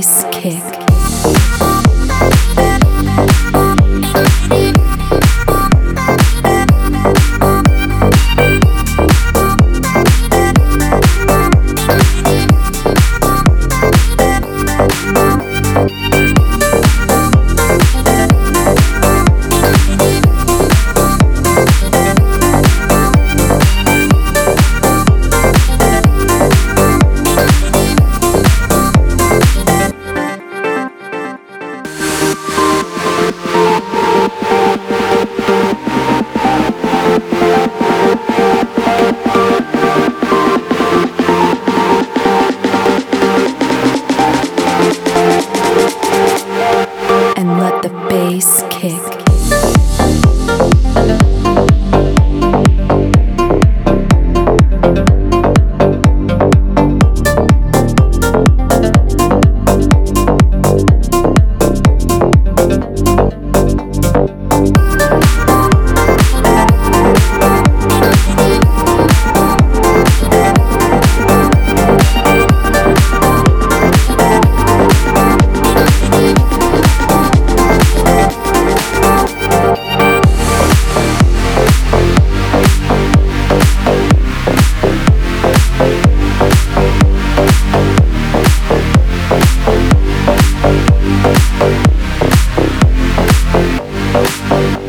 kick. The bass kick. Bye.